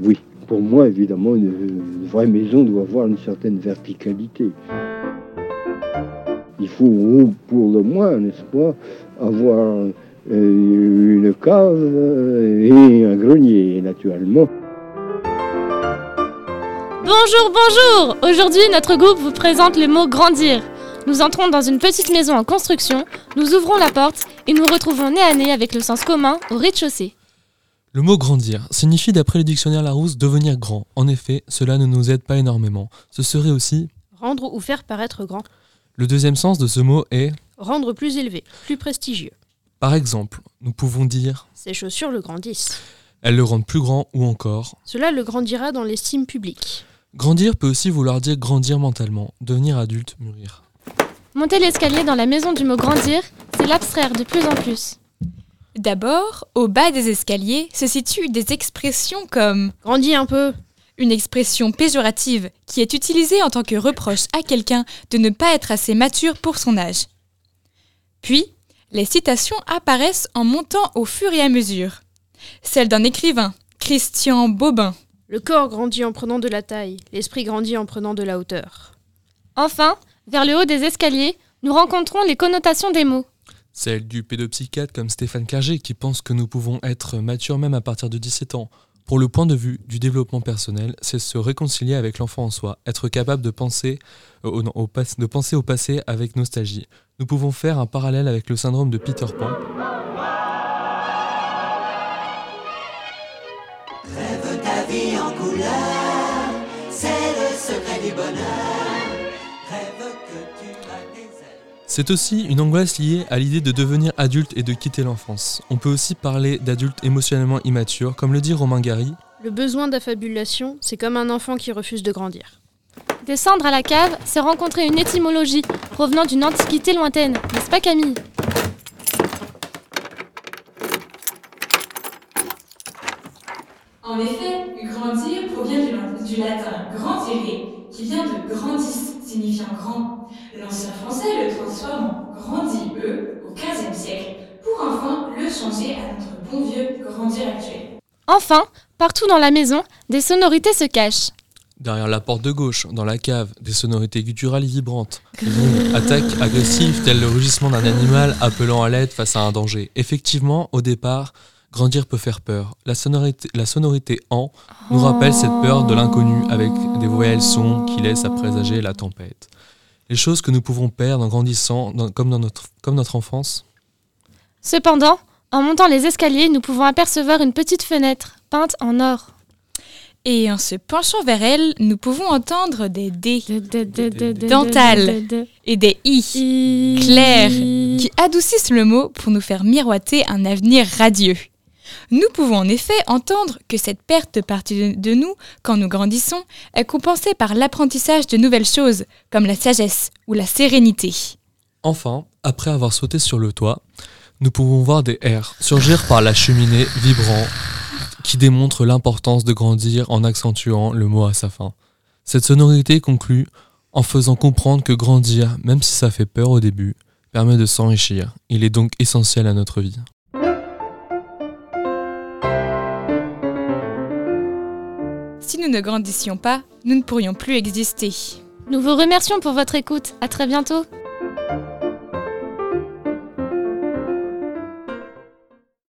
Oui, pour moi, évidemment, une, vraie maison doit avoir une certaine verticalité. Il faut, pour le moins, n'est-ce pas, avoir euh, une cave et un grenier, naturellement. Bonjour, bonjour Aujourd'hui, notre groupe vous présente le mot grandir. Nous entrons dans une petite maison en construction, nous ouvrons la porte et nous retrouvons nez à nez avec le sens commun au rez-de-chaussée. Le mot grandir signifie d'après le dictionnaire Larousse devenir grand. En effet, cela ne nous aide pas énormément. Ce serait aussi rendre ou faire paraître grand. Le deuxième sens de ce mot est rendre plus élevé, plus prestigieux. Par exemple, nous pouvons dire Ces chaussures le grandissent. Elles le rendent plus grand ou encore Cela le grandira dans l'estime publique. Grandir peut aussi vouloir dire grandir mentalement, devenir adulte, mûrir. Monter l'escalier dans la maison du mot grandir, c'est l'abstraire de plus en plus. D'abord, au bas des escaliers se situent des expressions comme Grandis un peu une expression péjorative qui est utilisée en tant que reproche à quelqu'un de ne pas être assez mature pour son âge. Puis, les citations apparaissent en montant au fur et à mesure. Celle d'un écrivain, Christian Bobin. Le corps grandit en prenant de la taille, l'esprit grandit en prenant de la hauteur. Enfin, vers le haut des escaliers, nous rencontrons les connotations des mots. Celle du pédopsychiatre comme Stéphane Clerget qui pense que nous pouvons être matures même à partir de 17 ans. Pour le point de vue du développement personnel, c'est se réconcilier avec l'enfant en soi, être capable de penser, euh, au, de penser au passé avec nostalgie. Nous pouvons faire un parallèle avec le syndrome de Peter Pan. Rêve ta vie en couleur, c'est le secret du bonheur. C'est aussi une angoisse liée à l'idée de devenir adulte et de quitter l'enfance. On peut aussi parler d'adultes émotionnellement immatures, comme le dit Romain Gary. Le besoin d'affabulation, c'est comme un enfant qui refuse de grandir. Descendre à la cave, c'est rencontrer une étymologie provenant d'une antiquité lointaine, n'est-ce pas Camille? En effet, grandir provient du, du latin grandire, qui vient de grandis, signifiant grand. L'ancien français le transforme en grandi e au XVe siècle, pour enfin le changer à notre bon vieux grandir actuel. Enfin, partout dans la maison, des sonorités se cachent. Derrière la porte de gauche, dans la cave, des sonorités gutturales vibrantes. attaque agressive telle le rugissement d'un animal appelant à l'aide face à un danger. Effectivement, au départ, Grandir peut faire peur. La sonorité, la sonorité en nous rappelle cette peur de l'inconnu avec des voyelles sons qui laissent à présager la tempête. Les choses que nous pouvons perdre en grandissant, comme, dans notre, comme notre enfance. Cependant, en montant les escaliers, nous pouvons apercevoir une petite fenêtre peinte en or. Et en se penchant vers elle, nous pouvons entendre des D, dentales et des I, clairs, qui adoucissent le mot pour nous faire miroiter un avenir radieux. Nous pouvons en effet entendre que cette perte de partie de nous, quand nous grandissons, est compensée par l'apprentissage de nouvelles choses, comme la sagesse ou la sérénité. Enfin, après avoir sauté sur le toit, nous pouvons voir des airs surgir par la cheminée vibrant qui démontre l'importance de grandir en accentuant le mot à sa fin. Cette sonorité conclut en faisant comprendre que grandir, même si ça fait peur au début, permet de s'enrichir. Il est donc essentiel à notre vie. Si nous ne grandissions pas, nous ne pourrions plus exister. Nous vous remercions pour votre écoute. À très bientôt.